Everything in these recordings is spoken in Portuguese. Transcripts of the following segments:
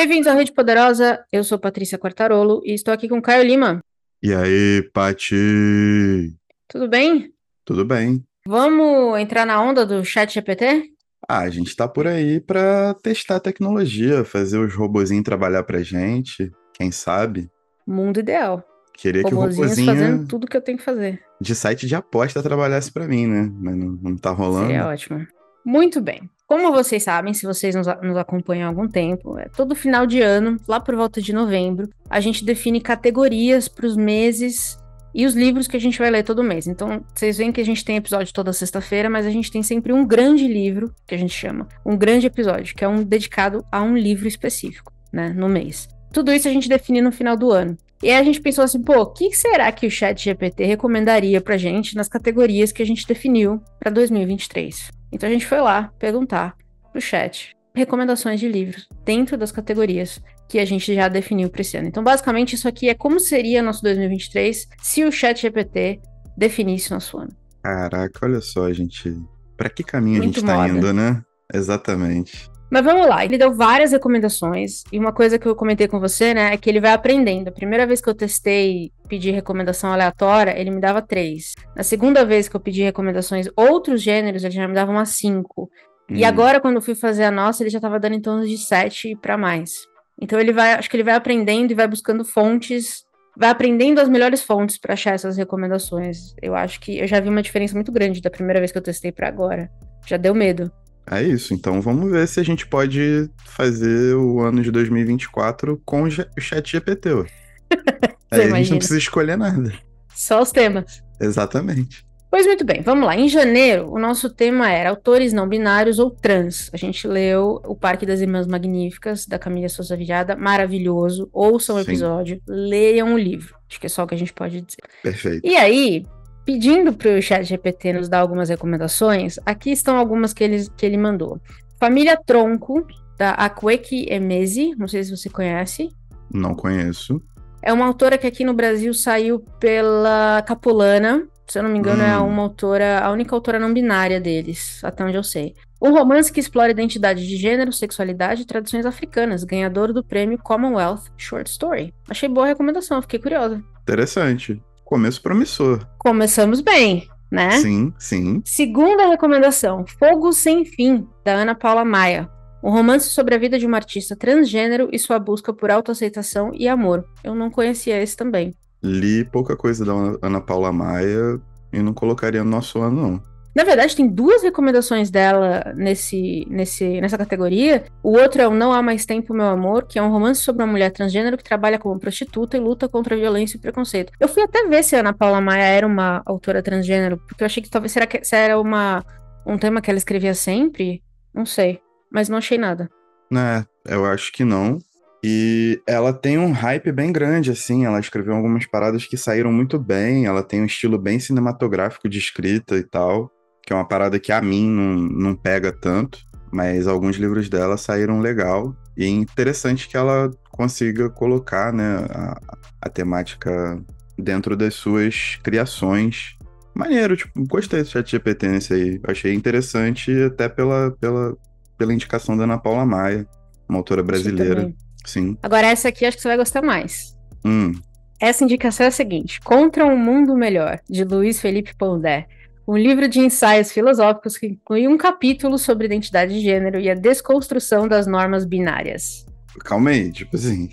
Bem-vindos à Rede Poderosa, eu sou Patrícia Quartarolo e estou aqui com Caio Lima. E aí, Pati? Tudo bem? Tudo bem? Vamos entrar na onda do chat GPT? Ah, a gente tá por aí pra testar a tecnologia, fazer os robozinhos trabalhar pra gente, quem sabe? Mundo ideal. Queria que o robozinho fazendo tudo que eu tenho que fazer. de site de aposta trabalhasse pra mim, né? Mas não, não tá rolando. Seria ótimo. Muito bem. Como vocês sabem, se vocês nos, nos acompanham há algum tempo, é todo final de ano, lá por volta de novembro, a gente define categorias para os meses e os livros que a gente vai ler todo mês. Então, vocês veem que a gente tem episódio toda sexta-feira, mas a gente tem sempre um grande livro, que a gente chama, um grande episódio, que é um dedicado a um livro específico, né, no mês. Tudo isso a gente define no final do ano. E aí a gente pensou assim, pô, o que será que o Chat GPT recomendaria pra gente nas categorias que a gente definiu para 2023? Então a gente foi lá perguntar pro chat recomendações de livros dentro das categorias que a gente já definiu para esse ano. Então, basicamente, isso aqui é como seria nosso 2023 se o Chat GPT definisse nosso ano. Caraca, olha só, gente. Pra que caminho a Muito gente tá moda. indo, né? Exatamente. Mas vamos lá, ele deu várias recomendações, e uma coisa que eu comentei com você, né, é que ele vai aprendendo. A primeira vez que eu testei pedir recomendação aleatória, ele me dava três. Na segunda vez que eu pedi recomendações outros gêneros, ele já me dava umas cinco. E Hum, agora, quando eu fui fazer a nossa, ele já tava dando em torno de sete para mais. Então ele vai, acho que ele vai aprendendo e vai buscando fontes, vai aprendendo as melhores fontes para achar essas recomendações. Eu acho que eu já vi uma diferença muito grande da primeira vez que eu testei para agora. Já deu medo. É isso, então vamos ver se a gente pode fazer o ano de 2024 com o chat GPT. ó. Aí a gente não precisa escolher nada. Só os temas. Exatamente. Pois muito bem, vamos lá. Em janeiro, o nosso tema era autores não binários ou trans. A gente leu O Parque das Irmãs Magníficas, da Camila Souza Villada, maravilhoso. Ouçam o Sim. episódio, leiam o livro. Acho que é só o que a gente pode dizer. Perfeito. E aí, pedindo para o chat GPT nos dar algumas recomendações, aqui estão algumas que ele, que ele mandou. Família Tronco, da Akweki Emezi, não sei se você conhece. Não conheço. É uma autora que aqui no Brasil saiu pela Capulana. Se eu não me engano, é Hum. uma autora, a única autora não binária deles, até onde eu sei. Um romance que explora identidade de gênero, sexualidade e tradições africanas, ganhador do prêmio Commonwealth Short Story. Achei boa a recomendação, fiquei curiosa. Interessante. Começo promissor. Começamos bem, né? Sim, sim. Segunda recomendação: Fogo Sem Fim, da Ana Paula Maia. Um romance sobre a vida de uma artista transgênero e sua busca por autoaceitação e amor. Eu não conhecia esse também. Li pouca coisa da Ana- Paula Maia e não colocaria no nosso ano, não. Na verdade, tem duas recomendações dela nesse, nesse, nessa categoria. O outro é o Não Há Mais Tempo, Meu Amor, que é um romance sobre uma mulher transgênero que trabalha como prostituta e luta contra a violência e preconceito. Eu fui até ver se a Ana Paula Maia era uma autora transgênero, porque eu achei que talvez será que se era uma, um tema que ela escrevia sempre. Não sei, mas não achei nada. É, eu acho que não. E ela tem um hype bem grande, assim. Ela escreveu algumas paradas que saíram muito bem. Ela tem um estilo bem cinematográfico de escrita e tal. Que é uma parada que a mim não, não pega tanto. Mas alguns livros dela saíram legal. E é interessante que ela consiga colocar, né, a, a temática dentro das suas criações. Maneiro, tipo, gostei do chat GPT nesse aí. Achei interessante até pela, pela, pela indicação da Ana Paula Maia, uma autora brasileira. Sim. Agora, essa aqui acho que você vai gostar mais. Hum, Essa indicação é a seguinte: Contra um Mundo Melhor, de Luiz Felipe Pondé. Um livro de ensaios filosóficos que inclui um capítulo sobre identidade de gênero e a desconstrução das normas binárias. calma aí, tipo assim.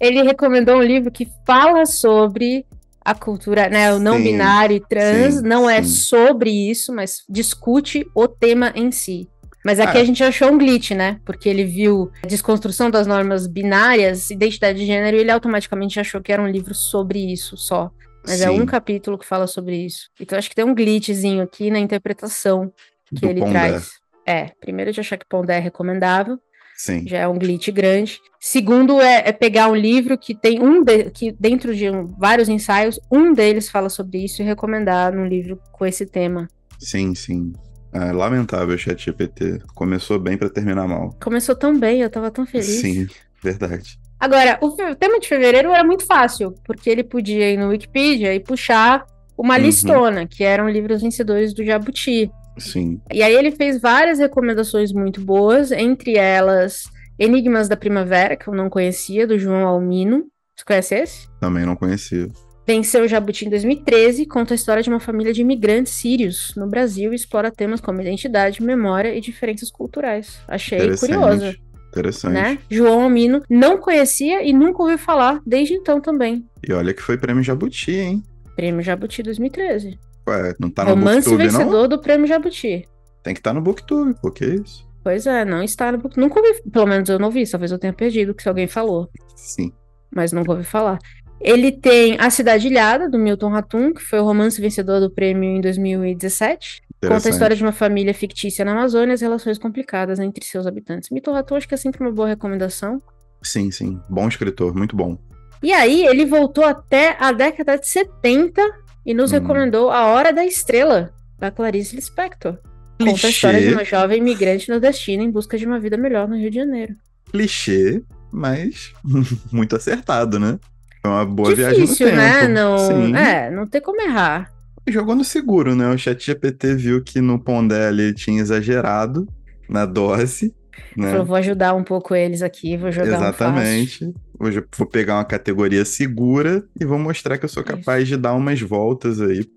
Ele recomendou um livro que fala sobre a cultura, né, o não Sim, binário e trans, sim, não é sim. sobre isso, mas discute o tema em si. Mas aqui Ah. a gente achou um glitch, né? Porque ele viu a desconstrução das normas binárias, identidade de gênero, e ele automaticamente achou que era um livro sobre isso só. Mas é sim, um capítulo que fala sobre isso. Então acho que tem um glitchzinho aqui na interpretação que do ele Pondé. traz. É, primeiro de achar que Pondé é recomendável, Sim. já é um glitch grande. Segundo é, é pegar um livro que tem um de- que dentro de um- vários ensaios, um deles fala sobre isso e recomendar num livro com esse tema. Sim, sim. É lamentável o chat GPT. Começou bem pra terminar mal. Começou tão bem, eu tava tão feliz. Sim, verdade. Agora, o, tema de fevereiro era muito fácil, porque ele podia ir no Wikipedia e puxar uma Uhum. listona, que eram livros vencedores do Jabuti. Sim. E aí ele fez várias recomendações muito boas, entre elas Enigmas da Primavera, que eu não conhecia, do João Almino. Você conhece esse? Também não conhecia. Venceu o Jabuti em 2013, conta a história de uma família de imigrantes sírios no Brasil e explora temas como identidade, memória e diferenças culturais. Achei curiosa. Interessante. Né? João Almino não conhecia e nunca ouviu falar desde então também. E olha que foi prêmio Jabuti, hein? Prêmio Jabuti 2013. Ué, não tá no Romance Booktube, vencedor não? do Prêmio Jabuti. Tem que estar tá no Booktube, pô, que isso? Pois é, não está no Booktube. Nunca ouvi, pelo menos eu não vi, talvez eu tenha perdido, que se alguém falou. Sim. Mas nunca ouvi falar. Ele tem A Cidade Ilhada, do Milton Ratum, que foi o romance vencedor do prêmio em 2017. Conta a história de uma família fictícia na Amazônia e as relações complicadas entre seus habitantes. Milton Ratum acho que é sempre uma boa recomendação. Sim, sim. Bom escritor, muito bom. E aí, ele voltou até a década de 70 e nos hum. recomendou A Hora da Estrela, da Clarice Lispector. Clichê. Conta a história de uma jovem imigrante nordestina em busca de uma vida melhor no Rio de Janeiro. Clichê, mas muito acertado, né? Foi uma boa Difícil, viagem no né? tempo. Não, Sim. É, não tem como errar. Jogou no seguro, né? O chat GPT viu que no Pondé ele tinha exagerado na dose. Né? Falou, vou ajudar um pouco eles aqui, vou jogar Exatamente. Um Hoje vou pegar uma categoria segura e vou mostrar que eu sou capaz Isso. de dar umas voltas aí.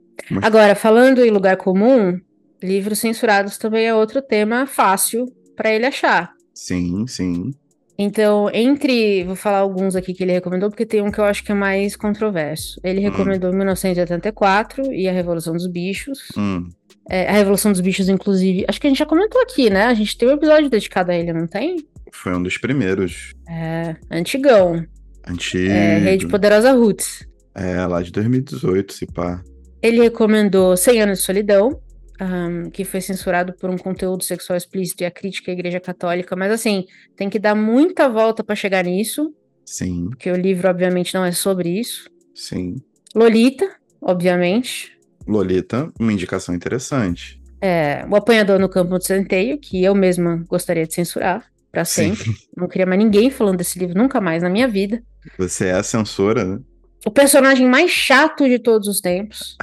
Agora, falando em lugar comum, livros censurados também é outro tema fácil para ele achar. Sim, sim. Então, entre. Vou falar alguns aqui que ele recomendou, porque tem um que eu acho que é mais controverso. Ele Hum. recomendou 1984 e A Revolução dos Bichos. Hum. É, a Revolução dos Bichos, inclusive. Acho que a gente já comentou aqui, né? A gente tem um episódio dedicado a ele, não tem? Foi um dos primeiros. É. Antigão. Antigo. É, Rede Poderosa Roots. É, lá de 2018, se pá. Ele recomendou 100 Anos de Solidão, um, que foi censurado por um conteúdo sexual explícito e a crítica à Igreja Católica, mas assim, tem que dar muita volta para chegar nisso. Sim. Porque o livro, obviamente, não é sobre isso. Sim. Lolita, obviamente. Lolita, uma indicação interessante. É, o Apanhador no Campo de Centeio, que eu mesma gostaria de censurar para sempre. Sim. Não queria mais ninguém falando desse livro nunca mais na minha vida. Você é a censora, né? O personagem mais chato de todos os tempos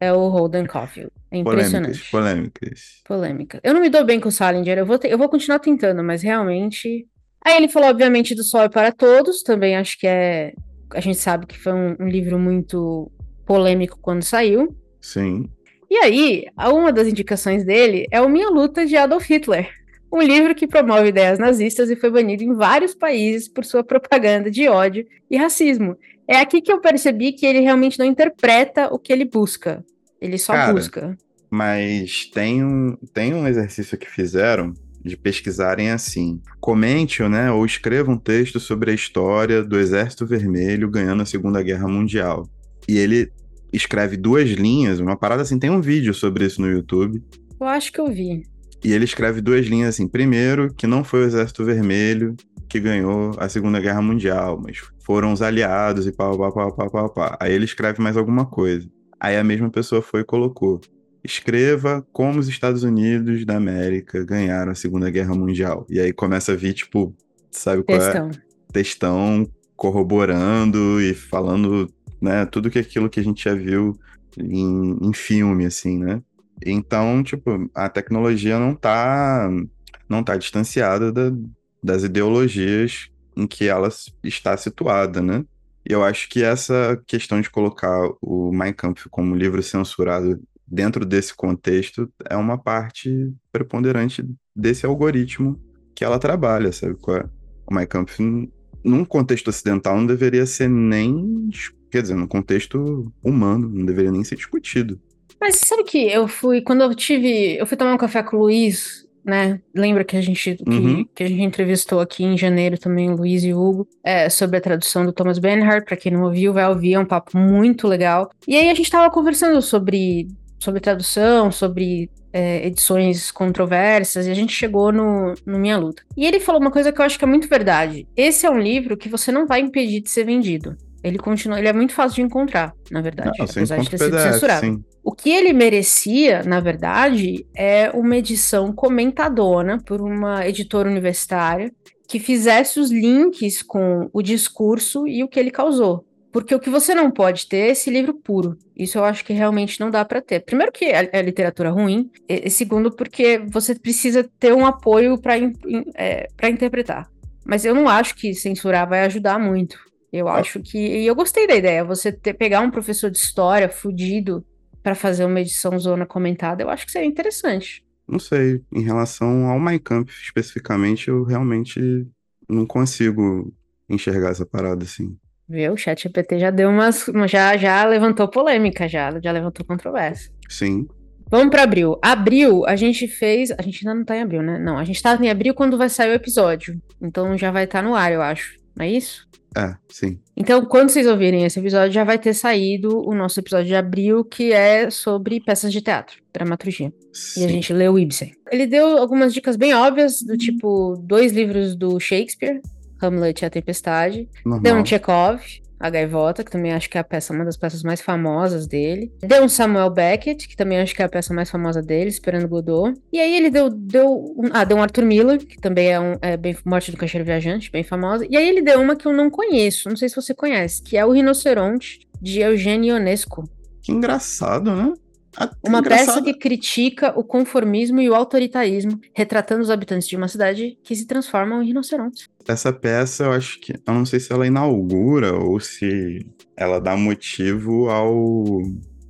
é o Holden Caulfield. É impressionante. Polêmicas, polêmicas. Polêmica. Eu não me dou bem com o Salinger, eu vou, ter, eu vou continuar tentando, mas realmente. Aí ele falou, obviamente, do Sol é para Todos, também acho que é. A gente sabe que foi um, um livro muito polêmico quando saiu. Sim. E aí, uma das indicações dele é o Minha Luta de Adolf Hitler. Um livro que promove ideias nazistas e foi banido em vários países por sua propaganda de ódio e racismo. É aqui que eu percebi que ele realmente não interpreta o que ele busca. Ele só Cara, busca. Mas tem um, tem um exercício que fizeram de pesquisarem assim. Comente né, ou escreva um texto sobre a história do Exército Vermelho ganhando a Segunda Guerra Mundial. E ele escreve duas linhas, uma parada assim, tem um vídeo sobre isso no YouTube. Eu acho que eu vi. E ele escreve duas linhas assim. Primeiro, que não foi o Exército Vermelho que ganhou a Segunda Guerra Mundial, mas foram os aliados e pá, pá, pá, pá, pá, pá. Aí ele escreve mais alguma coisa. Aí a mesma pessoa foi e colocou. Escreva como os Estados Unidos da América ganharam a Segunda Guerra Mundial. E aí começa a vir, tipo, sabe qual Textão. é? Textão corroborando e falando, né, tudo que aquilo que a gente já viu em, em filme, assim, né? Então, tipo, a tecnologia não tá, não tá distanciada da, das ideologias em que ela está situada, né? E eu acho que essa questão de colocar o Mein Kampf como livro censurado dentro desse contexto é uma parte preponderante desse algoritmo que ela trabalha, sabe? O Mein Kampf, num contexto ocidental, não deveria ser nem. Quer dizer, num contexto humano, não deveria nem ser discutido. Mas sabe que eu fui, quando eu tive. Eu fui tomar um café com o Luiz, né? Lembra que a gente, que, Uhum. que a gente entrevistou aqui em janeiro também, o Luiz e o Hugo, é, sobre a tradução do Thomas Bernhard. Pra quem não ouviu, vai ouvir, é um papo muito legal. E aí a gente tava conversando sobre, sobre tradução, sobre é, edições controversas, e a gente chegou no, no Minha Luta. E ele falou uma coisa que eu acho que é muito verdade. Esse é um livro que você não vai impedir de ser vendido. Ele continua, ele é muito fácil de encontrar, na verdade, Não, apesar de ter sido PDF, censurado. sim. O que ele merecia, na verdade, é uma edição comentadona por uma editora universitária que fizesse os links com o discurso e o que ele causou. Porque o que você não pode ter é esse livro puro. Isso eu acho que realmente não dá para ter. Primeiro que é, é literatura ruim, e, segundo porque você precisa ter um apoio para é, interpretar. Mas eu não acho que censurar vai ajudar muito. Eu ah. acho que. E eu gostei da ideia. Você ter, pegar um professor de história fudido para fazer uma edição zona comentada, eu acho que seria interessante. Não sei. Em relação ao My Camp especificamente, eu realmente não consigo enxergar essa parada assim. Viu? O chat GPT já deu umas. Já, já levantou polêmica, já, já levantou controvérsia. Sim. Vamos para abril. Abril, a gente fez. A gente ainda não tá em abril, né? Não, a gente tá em abril quando vai sair o episódio. Então já vai estar tá no ar, eu acho. Não é isso? É, sim. Então, quando vocês ouvirem esse episódio, já vai ter saído o nosso episódio de abril, que é sobre peças de teatro, dramaturgia. Sim. E a gente leu Ibsen. Ele deu algumas dicas bem óbvias, do tipo, dois livros do Shakespeare, Hamlet e a Tempestade. Normal. Deu um Chekhov, a Gaivota, que também acho que é a peça, uma das peças mais famosas dele. Deu um Samuel Beckett, que também acho que é a peça mais famosa dele, Esperando Godot. E aí ele deu, deu um, ah, deu um Arthur Miller, que também é, um, é bem Morte do Caixeiro Viajante, bem famosa. E aí ele deu uma que eu não conheço, não sei se você conhece, que é O Rinoceronte, de Eugênio Ionesco. Que engraçado, né? Uma engraçado. peça que critica o conformismo e o autoritarismo, retratando os habitantes de uma cidade que se transformam em rinocerontes. Essa peça, eu acho que. Eu não sei se ela inaugura ou se ela dá motivo ao,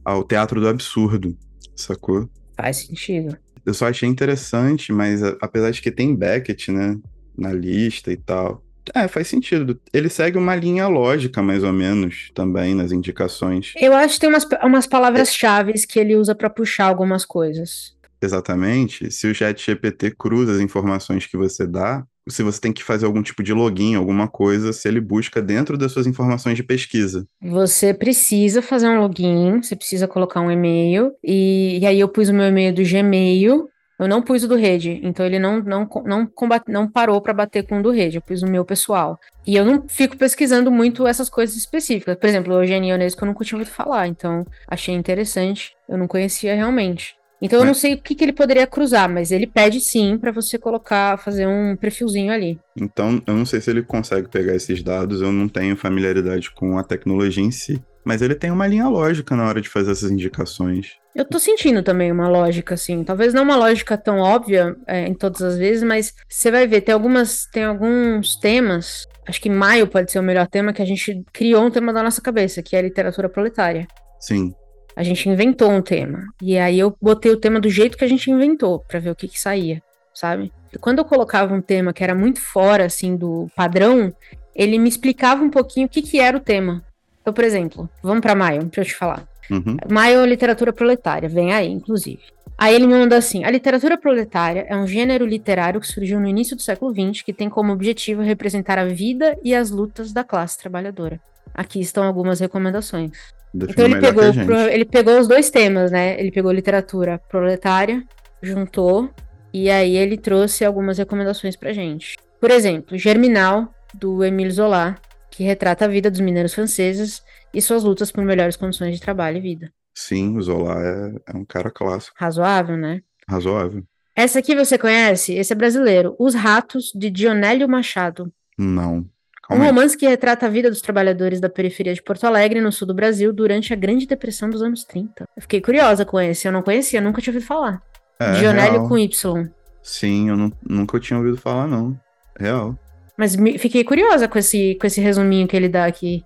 ao teatro do absurdo, sacou? Faz sentido. Eu só achei interessante, mas apesar de que tem Beckett, né, na lista e tal, é, faz sentido. Ele segue uma linha lógica, mais ou menos, também nas indicações. Eu acho que tem umas, umas palavras-chave que ele usa para puxar algumas coisas. Exatamente. Se o chat GPT cruza as informações que você dá, se você tem que fazer algum tipo de login, alguma coisa, se ele busca dentro das suas informações de pesquisa. Você precisa fazer um login, você precisa colocar um e-mail, e, e aí eu pus o meu e-mail do Gmail, eu não pus o do rede, então ele não não não, combate, não parou para bater com o do rede, eu pus o meu pessoal. E eu não fico pesquisando muito essas coisas específicas. Por exemplo, o Eugênio Ionesco eu nunca tinha ouvido falar, então achei interessante, eu não conhecia realmente. Então eu não sei o que, que ele poderia cruzar, mas ele pede sim para você colocar, fazer um perfilzinho ali. Então eu não sei se ele consegue pegar esses dados, eu não tenho familiaridade com a tecnologia em si. Mas ele tem uma linha lógica na hora de fazer essas indicações. Eu tô sentindo também uma lógica, assim. Talvez não uma lógica tão óbvia é, em todas as vezes, mas você vai ver, tem algumas. Tem alguns temas. Acho que maio pode ser o melhor tema que a gente criou um tema da nossa cabeça, que é a literatura proletária. Sim. A gente inventou um tema. E aí eu botei o tema do jeito que a gente inventou, para ver o que, que saía, sabe? E quando eu colocava um tema que era muito fora, assim, do padrão, ele me explicava um pouquinho o que, que era o tema. Então, por exemplo, vamos para maio, deixa eu te falar. Uhum. Maio é literatura proletária, vem aí, inclusive. Aí ele me manda assim: a literatura proletária é um gênero literário que surgiu no início do século XX que tem como objetivo representar a vida e as lutas da classe trabalhadora. Aqui estão algumas recomendações. então ele pegou, ele pegou os dois temas, né? Ele pegou literatura proletária, juntou, e aí ele trouxe algumas recomendações pra gente. Por exemplo, Germinal, do Emile Zola, que retrata a vida dos mineiros franceses e suas lutas por melhores condições de trabalho e vida. Sim, o Zola é, é um cara clássico. Razoável, né? Razoável. Essa aqui você conhece? Esse é brasileiro. Os Ratos, de Dionélio Machado. Não. Calma um romance que retrata a vida dos trabalhadores da periferia de Porto Alegre, no sul do Brasil, durante a Grande Depressão dos anos 30. Eu fiquei curiosa com esse, eu não conhecia, nunca tinha ouvido falar. É, Dionélio real. com Y. Sim, eu não, nunca tinha ouvido falar, não. Real. Mas me, fiquei curiosa com esse, com esse resuminho que ele dá aqui.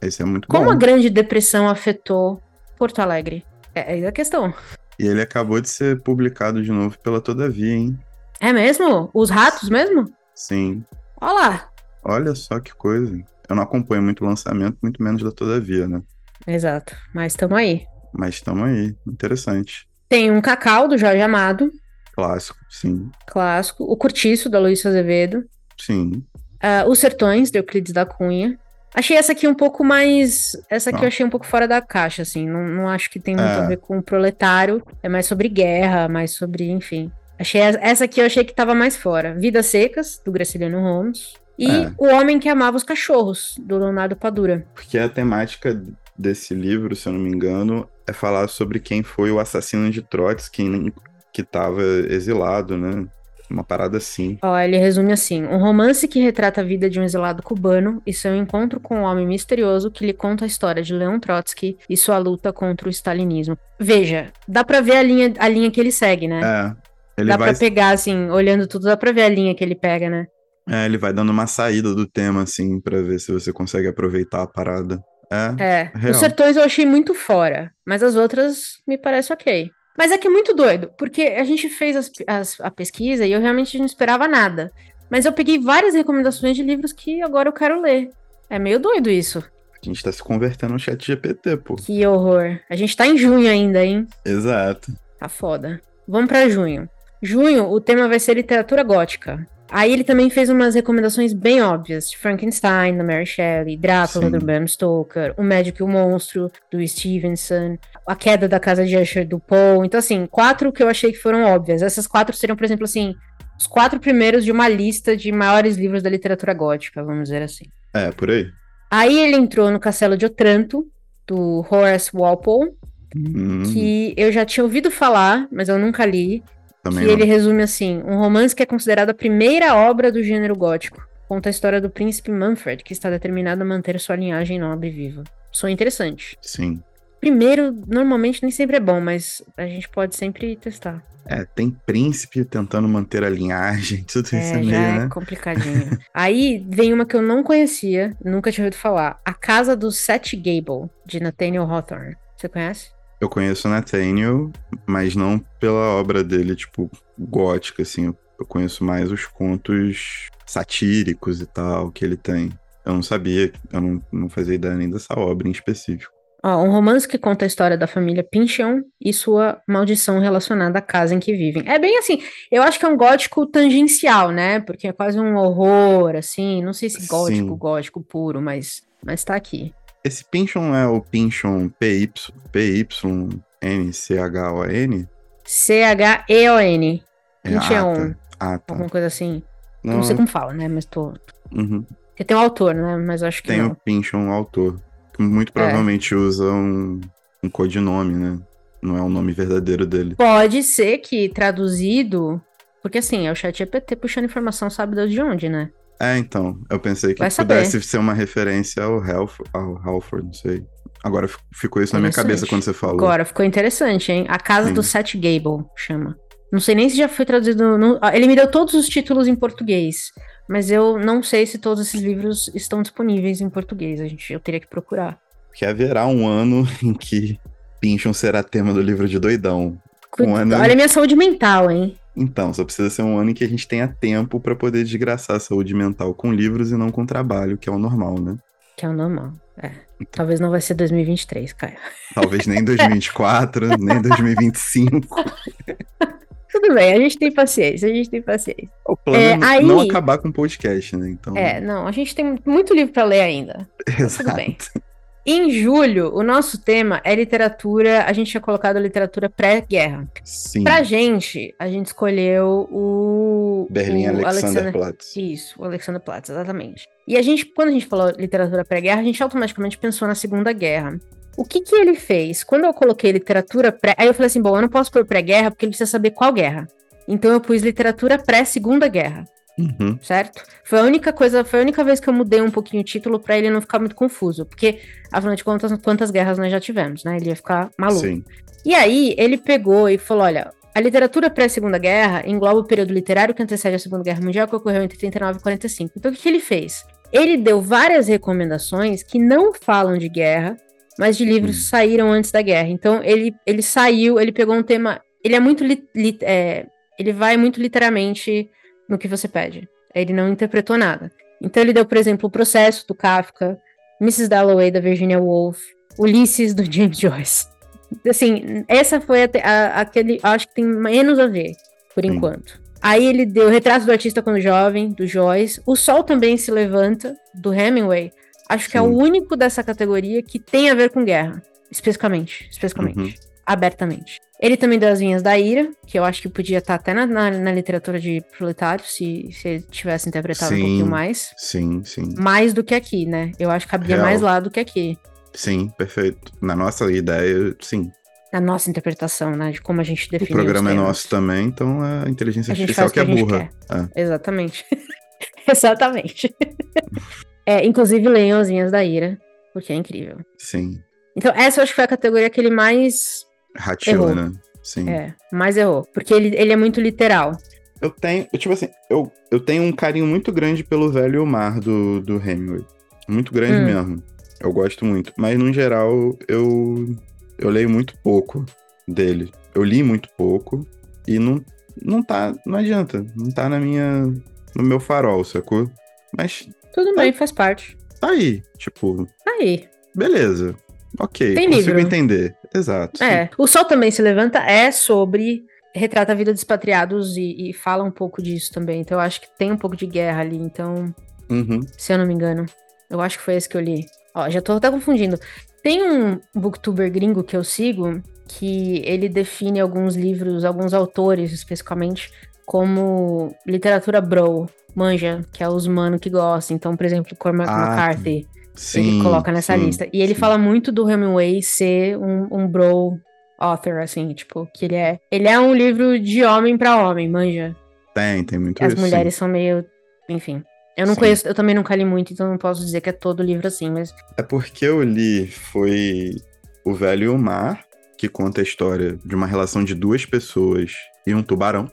Esse é muito Como bom. a Grande Depressão afetou Porto Alegre? É, é a questão. E ele acabou de ser publicado de novo pela Todavia, hein? É mesmo? Os ratos mesmo? Sim. Olha lá. Olha só que coisa. Eu não acompanho muito o lançamento, muito menos da Todavia, né? Exato. Mas estamos aí. Mas estamos aí. Interessante. Tem um Cacau, do Jorge Amado. Clássico, sim. Clássico. O Curtiço, da Luísa Azevedo. Sim. Uh, Os Sertões, de Euclides da Cunha. Achei essa aqui um pouco mais. Essa aqui eu achei um pouco fora da caixa, assim. Não, não acho que tem muito é. a ver com o proletário. É mais sobre guerra, mais sobre, enfim. Achei essa aqui eu achei que tava mais fora. Vidas Secas, do Graciliano Holmes. E é. O Homem que Amava os Cachorros, do Leonardo Padura. Porque a temática desse livro, se eu não me engano, é falar sobre quem foi o assassino de Trotsky, que estava exilado, né? Uma parada assim. Ó, ele resume assim: um romance que retrata a vida de um exilado cubano e seu encontro com um homem misterioso que lhe conta a história de Leon Trotsky e sua luta contra o stalinismo. Veja, dá pra ver a linha, a linha que ele segue, né? É. Dá vai, pra pegar, assim, olhando tudo, dá pra ver a linha que ele pega, né? é, ele vai dando uma saída do tema, assim, pra ver se você consegue aproveitar a parada. É, É. Os sertões eu achei muito fora, mas as outras me parece ok. Mas é que é muito doido, porque a gente fez as- as- a pesquisa e eu realmente não esperava nada. Mas eu peguei várias recomendações de livros que agora eu quero ler. É meio doido isso. a gente tá se convertendo no chat GPT, pô. Que horror. A gente tá em junho ainda, hein? Exato. Tá foda. Vamos pra junho. Junho, o tema vai ser literatura gótica. Aí ele também fez umas recomendações bem óbvias. de Frankenstein, da Mary Shelley, Drácula, Sim. do Bram Stoker, O Médico e o Monstro, do Stevenson, A Queda da Casa de Usher, do Poe. Então, assim, quatro que eu achei que foram óbvias. Essas quatro seriam, por exemplo, assim, os quatro primeiros de uma lista de maiores livros da literatura gótica, vamos dizer assim. É, por aí. Aí ele entrou no Castelo de Otranto, do Horace Walpole, Hum, que eu já tinha ouvido falar, mas eu nunca li. Também que não. ele resume assim: um romance que é considerado a primeira obra do gênero gótico. Conta a história do príncipe Manfred, que está determinado a manter sua linhagem nobre viva. Sou interessante. Sim. Primeiro, normalmente nem sempre é bom, mas a gente pode sempre testar. É, tem príncipe tentando manter a linhagem, tudo isso é, É, meio, é né? complicadinho. Aí vem uma que eu não conhecia, nunca tinha ouvido falar: A Casa do Seth Gable, de Nathaniel Hawthorne. Você conhece? Eu conheço o Nathaniel, mas não pela obra dele, tipo, gótica, assim. Eu, conheço mais os contos satíricos e tal que ele tem. Eu não sabia, eu não, não fazia ideia nem dessa obra em específico. Ó, um romance que conta a história da família Pinchon e sua maldição relacionada à casa em que vivem. É bem assim, eu acho que é um gótico tangencial, né? Porque é quase um horror, assim. Não sei se gótico, Sim. gótico puro, mas, mas tá aqui. Esse Pinchon é o Pinchon PY, PYNCHON? C-H-E-O-N. É, Pinchon, ah, tá. Ah, tá. alguma coisa assim. Não, Não sei como fala, né? Mas tô. uhum. Porque tem um autor, né? Mas acho que Tem não. o Pinchon autor, que muito provavelmente usa um, um codinome, né? Não é o nome verdadeiro dele. Pode ser que traduzido. Porque assim, é o chat GPT puxando informação, sabe de onde, né? É, então, eu pensei que pudesse ser uma referência ao, Half, ao Halford, não sei. Agora fi- ficou isso na minha cabeça quando você falou. Agora, ficou interessante, hein? A Casa Sim. do Seth Gable, chama. Não sei nem se já foi traduzido. no- ah, Ele me deu todos os títulos em português, mas eu não sei se todos esses livros estão disponíveis em português. A gente, eu teria que procurar. Que haverá um ano em que Pinchon será tema do livro de doidão. Um ano- Olha a minha saúde mental, hein? Então, só precisa ser um ano em que a gente tenha tempo pra poder desgraçar a saúde mental com livros e não com trabalho, que é o normal, né? Que é o normal. É. Então. Talvez não vai ser 2023, Caio. Talvez nem 2024, nem 2025. Tudo bem, a gente tem paciência, a gente tem paciência. O plano É, é, não- aí- não acabar com o podcast, né? Então, É, não, a gente tem muito livro pra ler ainda. exato. tudo bem. Em julho, o nosso tema é literatura. A gente tinha colocado literatura pré-guerra. Sim. Pra gente, a gente escolheu o. Berlim o Alexanderplatz. Isso, o Alexander Platz, exatamente. E a gente, quando a gente falou literatura pré-guerra, a gente automaticamente pensou na Segunda Guerra. O que que ele fez? Quando eu coloquei literatura pré. Aí eu falei assim: bom, eu não posso pôr pré-guerra porque ele precisa saber qual guerra. Então eu pus literatura pré-Segunda Guerra, Uhum. certo? Foi a única coisa, foi a única vez que eu mudei um pouquinho o título pra ele não ficar muito confuso. Porque, afinal de contas, quantas guerras nós já tivemos, né? Ele ia ficar maluco. Sim. E aí, ele pegou e falou: olha, a literatura pré-Segunda Guerra engloba o período literário que antecede a Segunda Guerra Mundial, que ocorreu entre 39 e 45. Então, o que, que ele fez? Ele deu várias recomendações que não falam de guerra, mas de livros que saíram antes da guerra. Então, ele, ele saiu, ele pegou um tema. Ele é muito. lit- lit- é, ele vai muito literalmente no que você pede. Ele não interpretou nada. Então, ele deu, por exemplo, o processo do Kafka, Mrs. Dalloway, da Virginia Woolf, Ulisses, do James Joyce. Assim, essa foi a, a- aquele. Acho que tem menos a ver, por Sim. enquanto. Aí ele deu o Retrato do Artista Quando Jovem, do Joyce. O Sol Também Se Levanta, do Hemingway. Acho que é o Sim. único dessa categoria que tem a ver com guerra. Especificamente. Especificamente. Uhum. Abertamente. Ele também deu As Vinhas da Ira, que eu acho que podia estar até na, na, na literatura de proletário, se, se ele tivesse interpretado um Sim. pouquinho mais. Sim, sim. Mais do que aqui, né? Eu acho que cabia Real. mais lá do que aqui. Sim, perfeito. Na nossa ideia, sim. a nossa interpretação, né? De como a gente define. O programa é nosso também, então a inteligência a artificial que é burra. É. Exatamente. Exatamente. é, inclusive leiam as linhas da Ira, porque é incrível. Sim. Então, essa eu acho que foi a categoria que ele mais. Rateou, né? Sim. É, mais errou. Porque ele, ele é muito literal. Eu tenho, tipo assim, eu, eu tenho um carinho muito grande pelo velho mar do, do Hemingway. Muito grande hum. mesmo. Eu gosto muito. Mas, no geral, eu, eu leio muito pouco dele. Eu li muito pouco e não, não tá, não adianta. Não tá na minha, no meu farol, sacou? Mas... Tudo tá, bem, faz parte. Tá aí, tipo... Tá aí. Beleza. Ok, Tem consigo livro. entender. Exato. É. Sim. O Sol Também Se Levanta é sobre retrata a vida dos expatriados e, e, fala um pouco disso também. Então eu acho que tem um pouco de guerra ali. Então, uhum. se eu não me engano, eu acho que foi esse que eu li. Ó, já tô até confundindo. Tem um booktuber gringo que eu sigo que ele define alguns livros, alguns autores especificamente, como literatura bro, manja, que é os mano que gosta. Então, por exemplo, Cormac ah, McCarthy. Sim, ele coloca nessa sim, lista. E ele sim. fala muito do Hemingway ser um, um bro author, assim, tipo, que ele é. Ele é um livro de homem para homem, manja. Tem, tem muito As isso, mulheres sim. são meio. Enfim. Eu não sim. conheço, eu também nunca li muito, então não posso dizer que é todo livro assim, mas. É porque eu li foi O Velho e o Mar, que conta a história de uma relação de duas pessoas e um tubarão.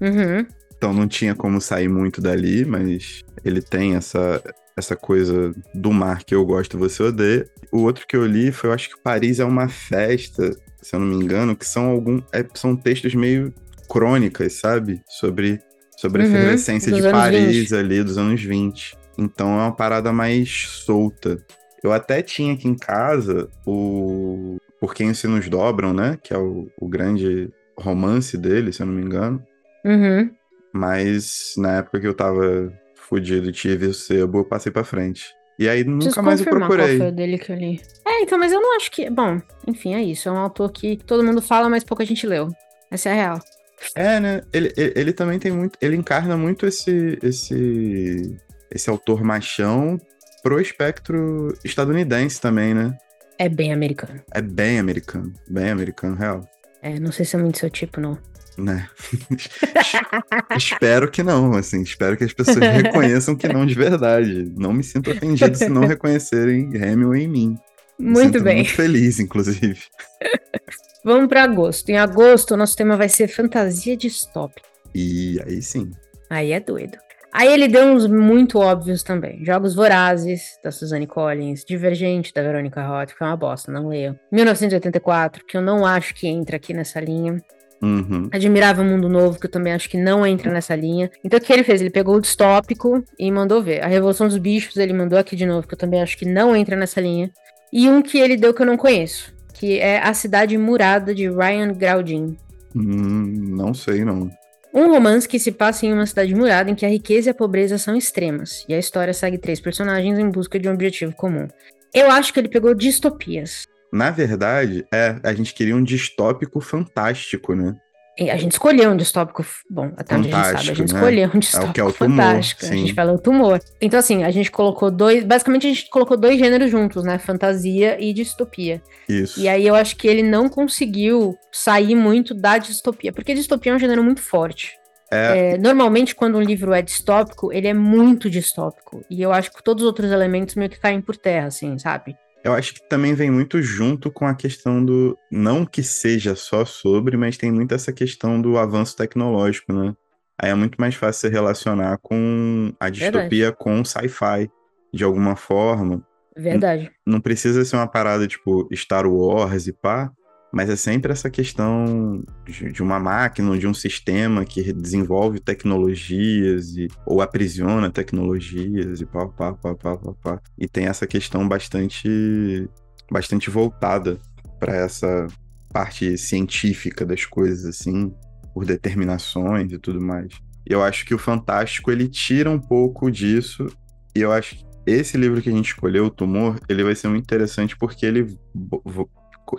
Uhum. então não tinha como sair muito dali, mas ele tem essa, essa coisa do mar que eu gosto, você odeia. O outro que eu li foi, eu acho que Paris é uma festa, se eu não me engano, que são algum, é, são textos meio crônicas, sabe? Sobre, sobre uhum, a efervescência de Paris 20. ali dos anos 20. Então é uma parada mais solta. Eu até tinha aqui em casa o Por Quem os Sinos Dobram, né? Que é o, o grande romance dele, se eu não me engano. Uhum. Mas na época que eu tava fudido, tive o sebo, eu passei pra frente. E aí nunca mais eu procurei. Qual foi o dele que eu li. É, então, mas eu não acho que. Bom, enfim, é isso. É um autor que todo mundo fala, mas pouca gente leu. Essa é a real. É, né? Ele, ele, ele também tem muito. Ele encarna muito esse. esse. esse autor machão pro espectro estadunidense também, né? É bem americano. É bem americano. Bem americano, real. É, não sei se é muito seu tipo, não né? espero que não, assim, espero que as pessoas reconheçam que não de verdade. Não me sinto ofendido se não reconhecerem Hemingway em mim. Muito bem. Muito feliz, inclusive. Vamos para agosto. Em agosto, o nosso tema vai ser fantasia distópica. E aí sim. Aí é doido. Aí ele deu uns muito óbvios também. Jogos Vorazes, da Suzanne Collins, Divergente, da Verônica Roth, que é uma bosta, não leio. 1984, que eu não acho que entra aqui nessa linha. Uhum. Admirável Mundo Novo, que eu também acho que não entra nessa linha. Então o que ele fez? Ele pegou o distópico e mandou ver. A Revolução dos Bichos ele mandou aqui de novo, que eu também acho que não entra nessa linha. E um que ele deu que eu não conheço, que é A Cidade Murada, de Ryan Graudin. Hum, não sei, não. Um romance que se passa em uma cidade murada em que a riqueza e a pobreza são extremas, e a história segue três personagens em busca de um objetivo comum. Eu acho que ele pegou distopias. Na verdade, é, a gente queria um distópico fantástico, né? A gente escolheu um distópico. Bom, até onde a gente sabe, a gente né? escolheu um distópico é o que é o fantástico. Tumor, a gente falou tumor. Então, assim, a gente colocou dois. Basicamente, a gente colocou dois gêneros juntos, né? Fantasia e distopia. Isso. E aí eu acho que ele não conseguiu sair muito da distopia. Porque distopia é um gênero muito forte. É... É, normalmente, quando um livro é distópico, ele é muito distópico. E eu acho que todos os outros elementos meio que caem por terra, assim, sabe? Eu acho que também vem muito junto com a questão do. Não que seja só sobre, mas tem muito essa questão do avanço tecnológico, né? Aí é muito mais fácil se relacionar com a distopia Verdade. com sci-fi, de alguma forma. Verdade. Não, não precisa ser uma parada tipo Star Wars e pá, mas é sempre essa questão de, uma máquina, de um sistema que desenvolve tecnologias e, ou aprisiona tecnologias e pá, pá, pá, pá, pá, pá. E tem essa questão bastante, bastante voltada para essa parte científica das coisas, assim, por determinações e tudo mais. Eu acho que o Fantástico, ele tira um pouco disso, e eu acho que esse livro que a gente escolheu, O Tumor, ele vai ser muito interessante porque ele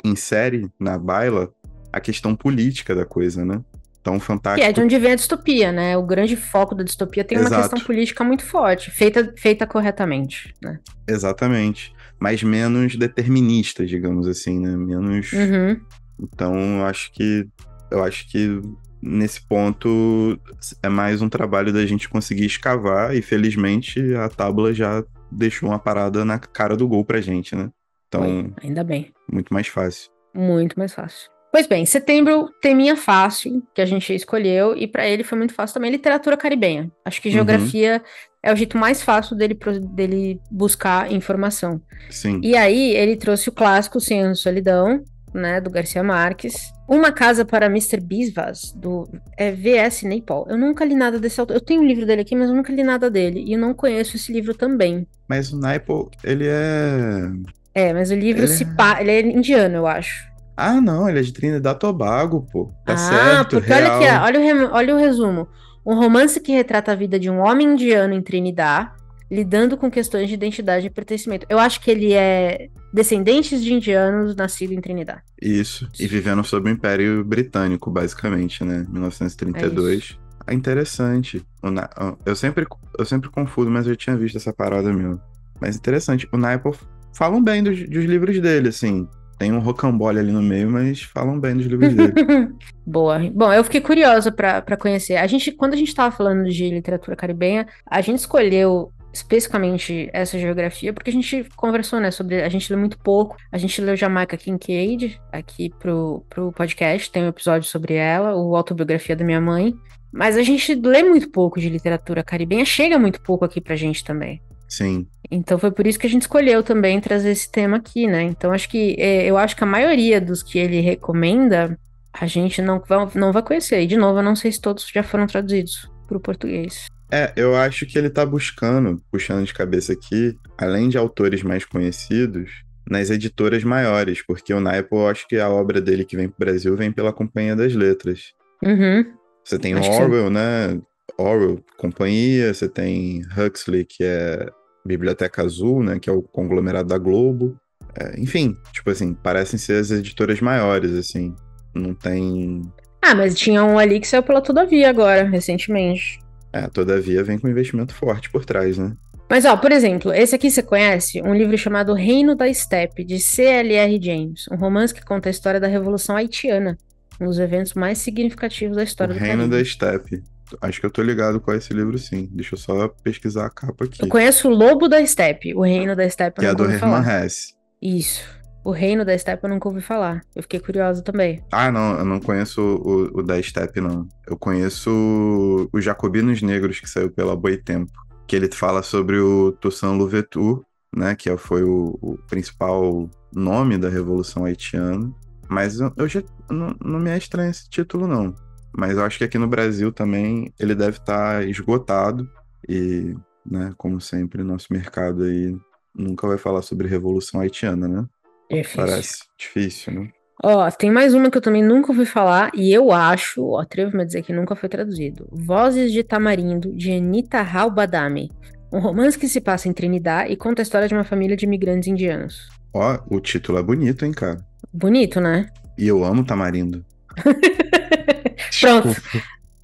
insere na baila a questão política da coisa, né? Então, fantástico. Que é de onde vem a distopia, né? O grande foco da distopia tem Exato. uma questão política muito forte, feita, feita corretamente, né? Exatamente. mas menos deterministas, digamos assim, né? Menos. Uhum. Então, acho que. Eu acho que nesse ponto é mais um trabalho da gente conseguir escavar e felizmente a tábua já deixou uma parada na cara do gol pra gente, né? Então, ainda bem. muito mais fácil. Muito mais fácil. Pois bem, setembro teminha fácil, que a gente escolheu, e para ele foi muito fácil também literatura caribenha. Acho que Uhum. geografia é o jeito mais fácil dele, dele buscar informação. Sim. E aí ele trouxe o clássico Senhor Solidão, né, do Garcia Marques. Uma Casa para Mr. Biswas, do é, V.S. Naipaul. Eu nunca li nada desse autor. Eu tenho um livro dele aqui, mas eu nunca li nada dele. E eu não conheço esse livro também. Mas o Naipo, ele é. É, mas o livro Ele se é- pa... ele é indiano, eu acho. Ah, não, ele é de Trinidad e Tobago, pô. Tá ah, certo, porque olha real. aqui, ó, olha o, rem- olha o resumo. Um romance que retrata a vida de um homem indiano em Trinidad, lidando com questões de identidade e pertencimento. Eu acho que ele é descendentes de indianos nascido em Trinidad. Isso. E vivendo sob o Império Britânico, basicamente, né? 1932. É interessante. O Na- Eu sempre, eu sempre confundo, mas eu tinha visto essa parada mesmo. Mas interessante. O Naipo falam bem dos, dos livros dele, assim. Tem um rocambole ali no meio, mas falam bem dos livros dele. Boa. Bom, eu fiquei curiosa pra conhecer. A gente, quando a gente tava falando de literatura caribenha, a gente escolheu especificamente essa geografia porque a gente conversou, né, sobre a gente lê muito pouco. A gente leu Jamaica Kincaid aqui pro, pro podcast, tem um episódio sobre ela, o autobiografia da minha mãe. Mas a gente lê muito pouco de literatura caribenha, chega muito pouco aqui pra gente também. Sim. Então foi por isso que a gente escolheu também trazer esse tema aqui, né? Então acho que é, eu acho que a maioria dos que ele recomenda a gente não vai, não vai conhecer. E de novo, eu não sei se todos já foram traduzidos para o português. É, eu acho que ele tá buscando, puxando de cabeça aqui, além de autores mais conhecidos, nas editoras maiores, porque o Naipo, eu acho que a obra dele que vem pro Brasil vem pela Companhia das Letras. Uhum. Você tem Acho Orwell, né? Orwell, Companhia, você tem Huxley, que é Biblioteca Azul, né? Que é o conglomerado da Globo. É, enfim, tipo assim, parecem ser as editoras maiores, assim. Não tem. Ah, mas tinha um ali que saiu pela Todavia agora, recentemente. É, todavia vem com investimento forte por trás, né? Mas, ó, por exemplo, esse aqui você conhece? Um livro chamado Reino da Steppe, de C.L.R. James. Um romance que conta a história da Revolução Haitiana, um dos eventos mais significativos da O história do Reino Caribe. da Steppe. Acho que eu tô ligado com esse livro, sim. Deixa eu só pesquisar a capa aqui. Eu conheço o Lobo da Steppe, o Reino da Steppe Que é do Herman. Hesse. Isso. O Reino da Steppe eu nunca ouvi falar. Eu fiquei curiosa também. Ah, não, eu não conheço o, o da Steppe, não. Eu conheço os Jacobinos Negros, que saiu pela Boitempo. Que ele fala sobre o Toussaint Louverture, né? Que foi o, o principal nome da Revolução Haitiana. Mas eu, eu já não, não me é estranho esse título, não. Mas eu acho que aqui no Brasil também ele deve estar esgotado. E, né, como sempre, nosso mercado aí nunca vai falar sobre Revolução Haitiana, né? Difícil. Parece difícil, né? Ó, tem mais uma que eu também nunca ouvi falar, e eu acho, ó, atrevo-me a dizer que nunca foi traduzido. Vozes de Tamarindo, de Anita Halbadami. Um romance que se passa em Trinidad e conta a história de uma família de imigrantes indianos. Ó, o título é bonito, hein, cara? Bonito, né? E eu amo tamarindo. Pronto.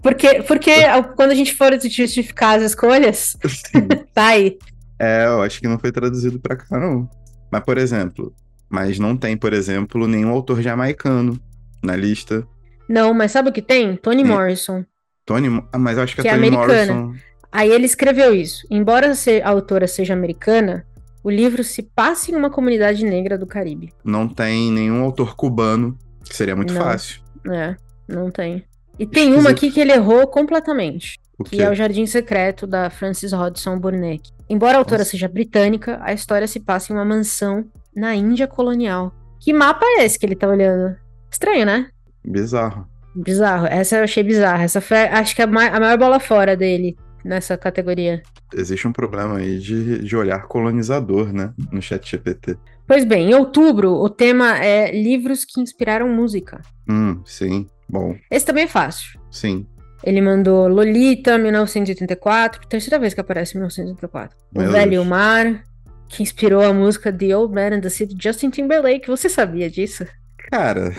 Porque, porque quando a gente for justificar as escolhas, tá aí. É, eu acho que não foi traduzido pra cá, não. Mas, por exemplo, mas não tem, por exemplo, nenhum autor jamaicano na lista. Não, mas sabe o que tem? Toni. Morrison. Tony, Mo- ah, mas eu acho que, Que é Toni americana. Morrison. Aí ele escreveu isso. Embora a autora seja americana, o livro se passa em uma comunidade negra do Caribe. Não tem nenhum autor cubano, que seria muito Não. fácil. É, não tem. E tem uma aqui que ele errou completamente, que é O Jardim Secreto, da Frances Hodgson Burnett. Embora a autora Nossa. seja britânica, a história se passa em uma mansão na Índia colonial. Que mapa é esse que ele tá olhando? Estranho, né? Bizarro. Bizarro. Essa eu achei bizarra. Essa foi, acho que, a, ma- a maior bola fora dele nessa categoria. Existe um problema aí de, de olhar colonizador, né? No chat GPT. Pois bem, em outubro, o tema é livros que inspiraram música. Hum, sim. Bom, Esse também é fácil. sim. Ele mandou Lolita, 1984, terceira vez que aparece 1984. Meu o Velho Deus. Mar, que inspirou a música The Old Man and the de Justin Timberlake. Você sabia disso? Cara,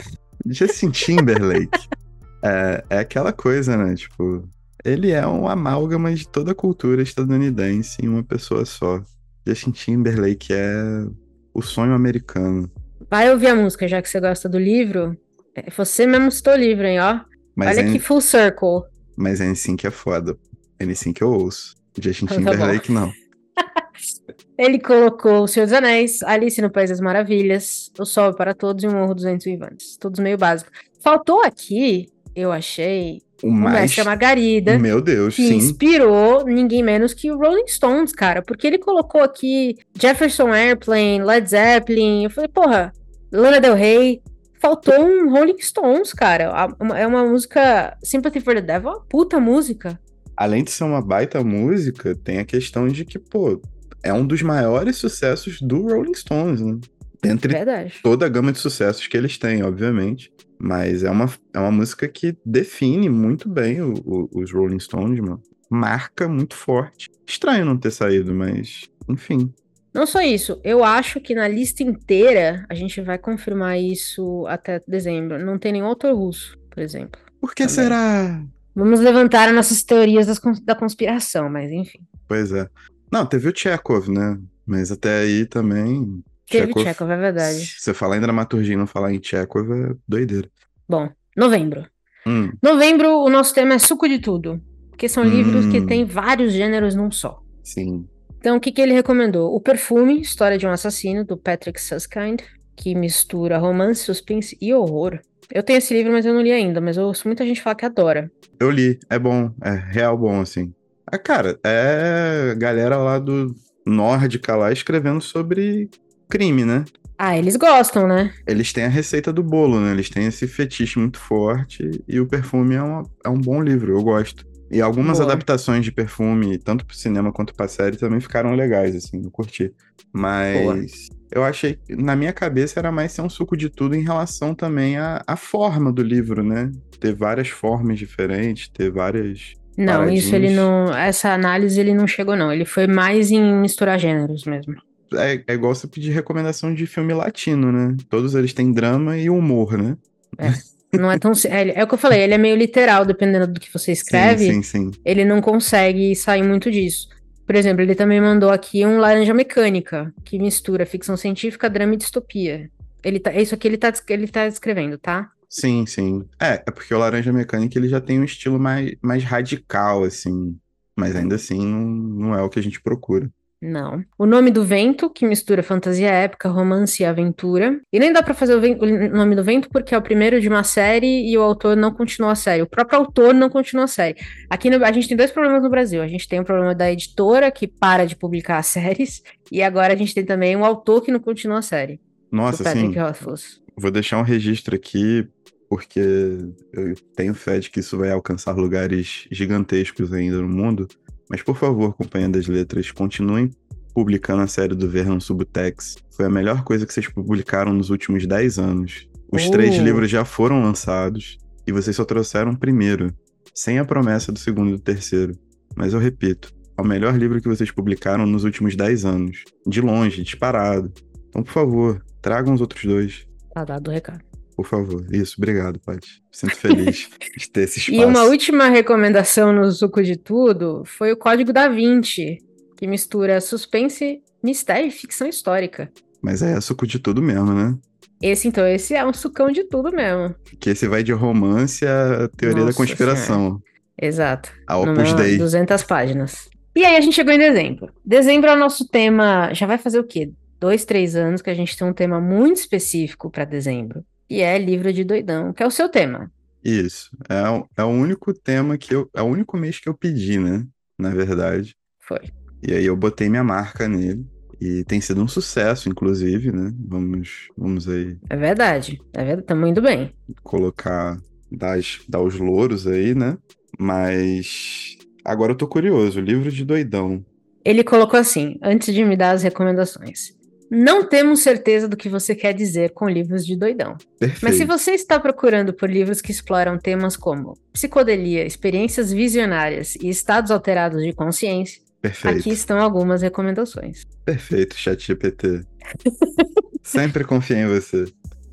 Justin Timberlake é, é aquela coisa, né? Tipo, ele é um amálgama de toda a cultura estadunidense em uma pessoa só. Justin Timberlake é O Sonho Americano. Vai ouvir a música, já que você gosta do livro. É, Você mesmo citou o livro, hein, ó. Mas Olha é, que full circle. mas é NSYNC é foda. NSYNC eu ouço. Justin Então tá. Timberlake não. Ele colocou O Senhor dos Anéis, Alice no País das Maravilhas, O Sol é para Todos e o Morro dos Ventos Vivantes. Todos meio básicos. Faltou aqui, eu achei, O o mais. Mestre Margarida. Meu Deus, que sim. inspirou ninguém menos que o Rolling Stones, cara. Porque ele colocou aqui Jefferson Airplane, Led Zeppelin. Eu falei, porra, Lana Del Rey. Faltou um Rolling Stones, cara. É uma música. Sympathy for the Devil, é uma puta música. Além de ser uma baita música, tem a questão de que, pô, é um dos maiores sucessos do Rolling Stones, né? Dentre Verdade. toda a gama de sucessos que eles têm, obviamente. Mas é uma, é uma música que define muito bem o- o- os Rolling Stones, mano. Marca muito forte. Estranho não ter saído, mas enfim. Não só isso, eu acho que na lista inteira, a gente vai confirmar isso até dezembro. Não tem nenhum autor russo, por exemplo. Por que Também. será? Vamos levantar as nossas teorias das cons- da conspiração, mas enfim. Pois é. Não, teve o Chekhov, né? Mas até aí também. Teve Chekhov, é verdade. Se você falar em dramaturgia e não falar em Chekhov, é doideira. Bom, novembro. Hum, Novembro, o nosso tema é suco de tudo. Porque são livros que Hum. têm vários gêneros num só. sim. Então, o que, que ele recomendou? O Perfume, História de um Assassino, do Patrick Susskind, que mistura romance, suspense e horror. Eu tenho esse livro, mas eu não li ainda, mas eu ouço muita gente falar que adora. Eu li, é bom, é real bom, assim. Ah, cara, é galera lá do Nórdica lá escrevendo sobre crime, né? Ah, eles gostam, né? Eles têm a receita do bolo, né? Eles têm esse fetiche muito forte e o perfume é, uma- é um bom livro, eu gosto. E algumas Boa. adaptações de perfume, tanto pro cinema quanto pra série, também ficaram legais, assim, eu curti. Mas eu achei, na minha cabeça, era mais ser um suco de tudo em relação também à, à forma do livro, né? Ter várias formas diferentes, ter várias. Não, isso ele não. Essa análise ele não chegou, não. Ele foi mais em misturar gêneros mesmo. É, é igual você pedir recomendação de filme latino, né? Todos eles têm drama e humor, né? Não é tão. É, é o que eu falei, ele é meio literal, dependendo do que você escreve. Sim, sim, sim. ele não consegue sair muito disso. Por exemplo, ele também mandou aqui um Laranja Mecânica, que mistura ficção científica, drama e distopia. Ele tá, é isso aqui ele tá, ele tá escrevendo, tá? Sim, sim. É, é porque o Laranja Mecânica ele já tem um estilo mais, mais radical, assim. Mas ainda assim não, não é o que a gente procura. Não. O Nome do Vento, que mistura fantasia épica, romance e aventura. E nem dá pra fazer o, o Nome do Vento porque é o primeiro de uma série e o autor não continuou a série. O próprio autor não continuou a série. Aqui no- a gente tem dois problemas no Brasil. A gente tem o problema da editora que para de publicar as séries e agora a gente tem também um autor que não continua a série. Nossa, Rothfuss. vou deixar um registro aqui, porque eu tenho fé de que isso vai alcançar lugares gigantescos ainda no mundo. Mas, por favor, Companhia das Letras, continuem publicando a série do Vernon Subutex. Foi a melhor coisa que vocês publicaram nos últimos 10 anos. Os Oh. três livros já foram lançados e vocês só trouxeram o primeiro, sem a promessa do segundo e do terceiro. Mas eu repito, é o melhor livro que vocês publicaram nos últimos 10 anos. De longe, disparado. Então, por favor, tragam os outros dois. Tá dado o recado. Por favor. Isso, obrigado, Paty. Sinto feliz de ter esse espaço. E uma última recomendação no suco de tudo foi o Código da Vinci, que mistura suspense, mistério e ficção histórica. Mas é suco de tudo mesmo, né? Esse, então, esse é um sucão de tudo mesmo. Que esse vai de romance à teoria da Nossa conspiração. Exato. A Opus Dei. 200 páginas. E aí a gente chegou em dezembro. Dezembro é o nosso tema. Já vai fazer o quê? Dois, três anos que a gente tem um tema muito específico para dezembro. E é livro de doidão, que é o seu tema. Isso. É, o- é o único tema que eu. É o único mês que eu pedi, né? Na verdade. Foi. E aí eu botei minha marca nele. E tem sido um sucesso, inclusive, né? Vamos, vamos aí É verdade. É verdade. Tamo indo bem. colocar, dar, dar os louros aí, né? Mas agora eu tô curioso. Livro de doidão. Ele colocou assim, antes de me dar as recomendações. Não temos certeza do que você quer dizer com livros de doidão. Perfeito. Mas se você está procurando por livros que exploram temas como psicodelia, experiências visionárias e estados alterados de consciência, Perfeito. aqui estão algumas recomendações. Perfeito, chat GPT. Sempre confiei em você.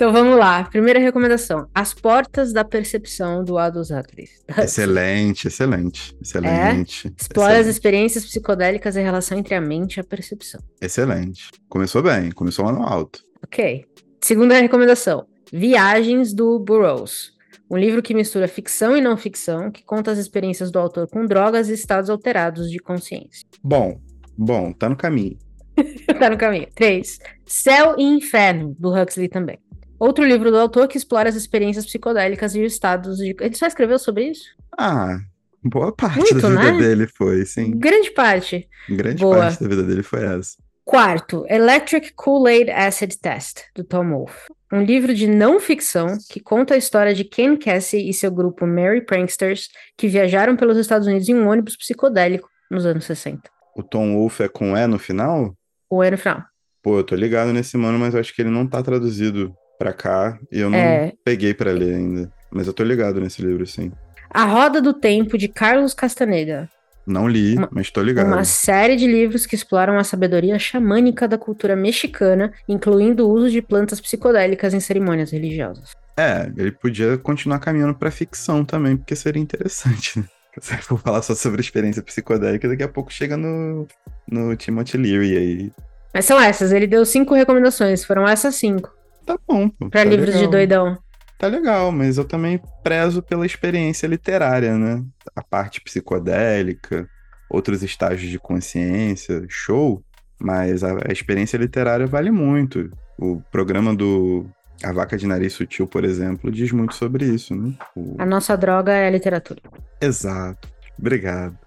Então vamos lá. Primeira recomendação: As Portas da Percepção do Aldous Huxley. Excelente, excelente, excelente. É? Explora excelente. as experiências psicodélicas e a relação entre a mente e a percepção. Excelente. Começou bem, começou lá no alto. Ok. Segunda recomendação: Viagens do Burroughs. Um livro que mistura ficção e não ficção, que conta as experiências do autor com drogas e estados alterados de consciência. Bom, bom, tá no caminho. tá no caminho. 3. Céu e Inferno, do Huxley também. Outro livro do autor que explora as experiências psicodélicas e os estados de. Ele só escreveu sobre isso? Ah, boa parte Muito, da vida né? dele foi, sim. Grande parte. Grande Boa. parte da vida dele foi essa. Quarto, Electric Kool-Aid Acid Test, do Tom Wolfe. Um livro de não ficção que conta a história de Ken Casey e seu grupo Merry Pranksters que viajaram pelos Estados Unidos em um ônibus psicodélico nos anos 60. O Tom Wolfe é com E no final? O ano final. Pô, eu tô ligado nesse mano, mas eu acho que ele não tá traduzido pra cá e eu não É. peguei pra ler ainda. Mas eu tô ligado nesse livro, sim. A Roda do Tempo, de Carlos Castaneda. Não li, Uma- mas tô ligado. Uma série de livros que exploram a sabedoria xamânica da cultura mexicana, incluindo o uso de plantas psicodélicas em cerimônias religiosas. É, ele podia continuar caminhando pra ficção também, porque seria interessante, né? Se for falar só sobre experiência psicodélica, daqui a pouco chega no, no Timothy Leary aí. Mas são essas, ele deu cinco recomendações, foram essas cinco, Tá bom. pra tá livros de legal. doidão. Tá legal, mas eu também prezo pela experiência literária, né? A parte psicodélica, outros estágios de consciência, show. Mas a, a experiência literária vale muito. O programa do A Vaca de Nariz Sutil, por exemplo, diz muito sobre isso, né? O- A nossa droga é a literatura. Exato. Obrigado.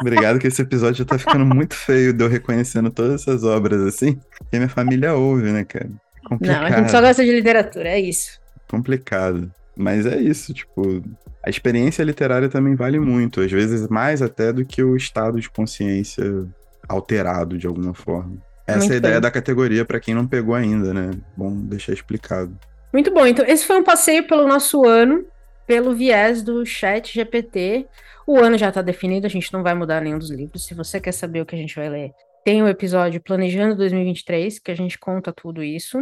Obrigado que esse episódio já tá ficando muito feio de eu reconhecendo todas essas obras assim. Que minha família ouve, né, cara? Complicado. Não, a gente só gosta de literatura, é isso. complicado. Mas é isso, tipo, a experiência literária também vale muito, às vezes mais até do que o estado de consciência alterado de alguma forma. Essa Muito é a ideia bem. da categoria pra quem não pegou ainda, né? Bom deixar explicado. Muito bom, então esse foi um passeio pelo nosso ano, pelo viés do chat GPT. O ano já tá definido, a gente não vai mudar nenhum dos livros. Se você quer saber o que a gente vai ler, tem o episódio Planejando 2023, que a gente conta tudo isso.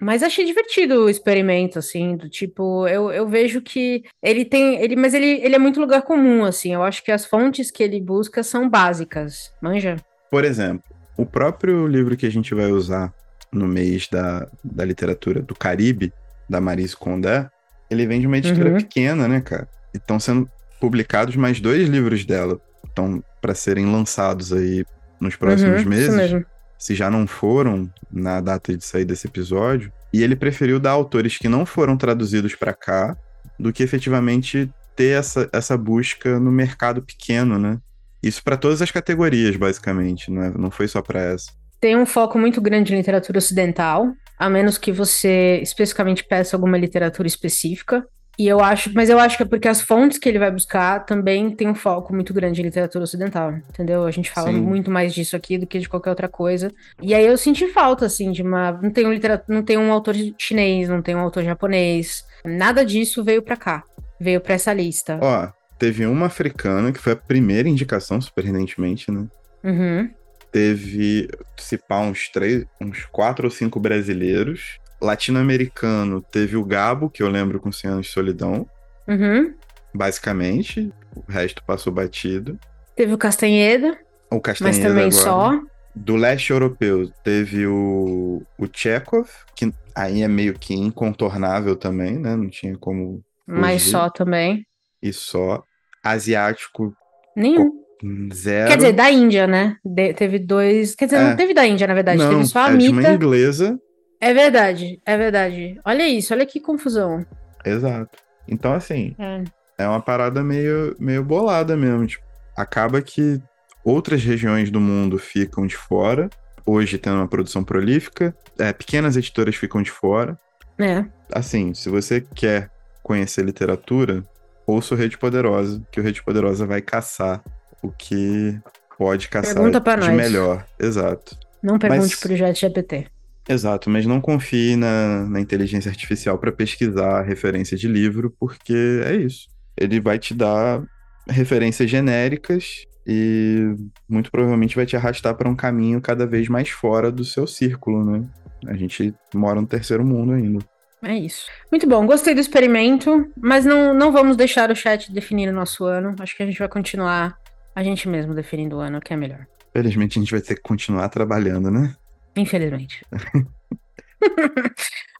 Mas achei divertido o experimento, assim, do tipo, eu, eu vejo que ele tem. Ele, mas ele, ele é muito lugar comum, assim. Eu acho que as fontes que ele busca são básicas. Manja? Por exemplo, o próprio livro que a gente vai usar no mês da, da literatura do Caribe, da Marise Condé, ele vem de uma editora Uhum. pequena, né, cara? E estão sendo publicados mais dois livros dela. Estão para serem lançados aí nos próximos Uhum, meses. Se já não foram na data de sair desse episódio. E ele preferiu dar autores que não foram traduzidos para cá do que efetivamente ter essa, essa busca no mercado pequeno, né? Isso para todas as categorias, basicamente, não, é, não foi só para essa. tem um foco muito grande em literatura ocidental, a menos que você especificamente peça alguma literatura específica. E eu acho, mas eu acho que é porque as fontes que ele vai buscar também tem um foco muito grande em literatura ocidental, entendeu? A gente fala Sim. muito mais disso aqui do que de qualquer outra coisa. E aí eu senti falta, assim, de uma. Não tem um, litera... não tem um autor chinês, não tem um autor japonês. Nada disso veio pra cá. Veio pra essa lista. Ó, teve uma africana, que foi a primeira indicação, surpreendentemente, né? Uhum. Teve, se pá, uns três, uns quatro ou cinco brasileiros. Latino-americano teve o Gabo, que eu lembro com 100 anos de solidão. Uhum. basicamente. O resto passou batido. Teve o Castanheda, O mas Castanheira também agora. só. Do leste europeu teve o, o Chekhov, que aí é meio que incontornável também, né? Não tinha como Mas Fugir. só também. ir só. Asiático, Nenhum. hum, zero. Quer dizer, da Índia, né? De- teve dois. Quer dizer, É. não teve da Índia, na verdade. não, teve só a é de uma inglesa. É verdade, é verdade. Olha isso, olha que confusão. Exato. Então, assim, É. é uma parada meio, meio bolada mesmo. Tipo, acaba que outras regiões do mundo ficam de fora, hoje tendo uma produção prolífica, é, pequenas editoras ficam de fora. É. Assim, se você quer conhecer literatura, ouça o Rede Poderosa, que o Rede Poderosa vai caçar o que pode caçar de nós. melhor. Exato. Não pergunte Mas- pro GPT. Exato, mas não confie na, na inteligência artificial para pesquisar referência de livro, porque é isso. Ele vai te dar referências genéricas e muito provavelmente vai te arrastar para um caminho cada vez mais fora do seu círculo, né? A gente mora no terceiro mundo ainda. É isso. Muito bom, gostei do experimento, mas não, não vamos deixar o chat definir o nosso ano. Acho que a gente vai continuar a gente mesmo definindo o ano, que é melhor. Felizmente a gente vai ter que continuar trabalhando, né? Infelizmente.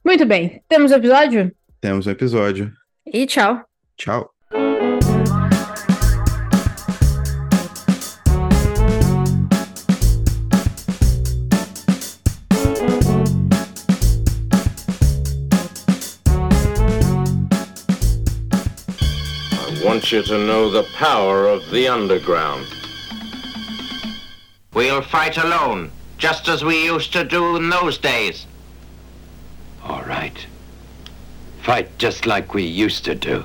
Muito bem, temos episódio? Temos um episódio. E tchau. Tchau. want you to know the power of the underground. We'll fight alone, just as we used to do in those days. All right. Fight just like we used to do.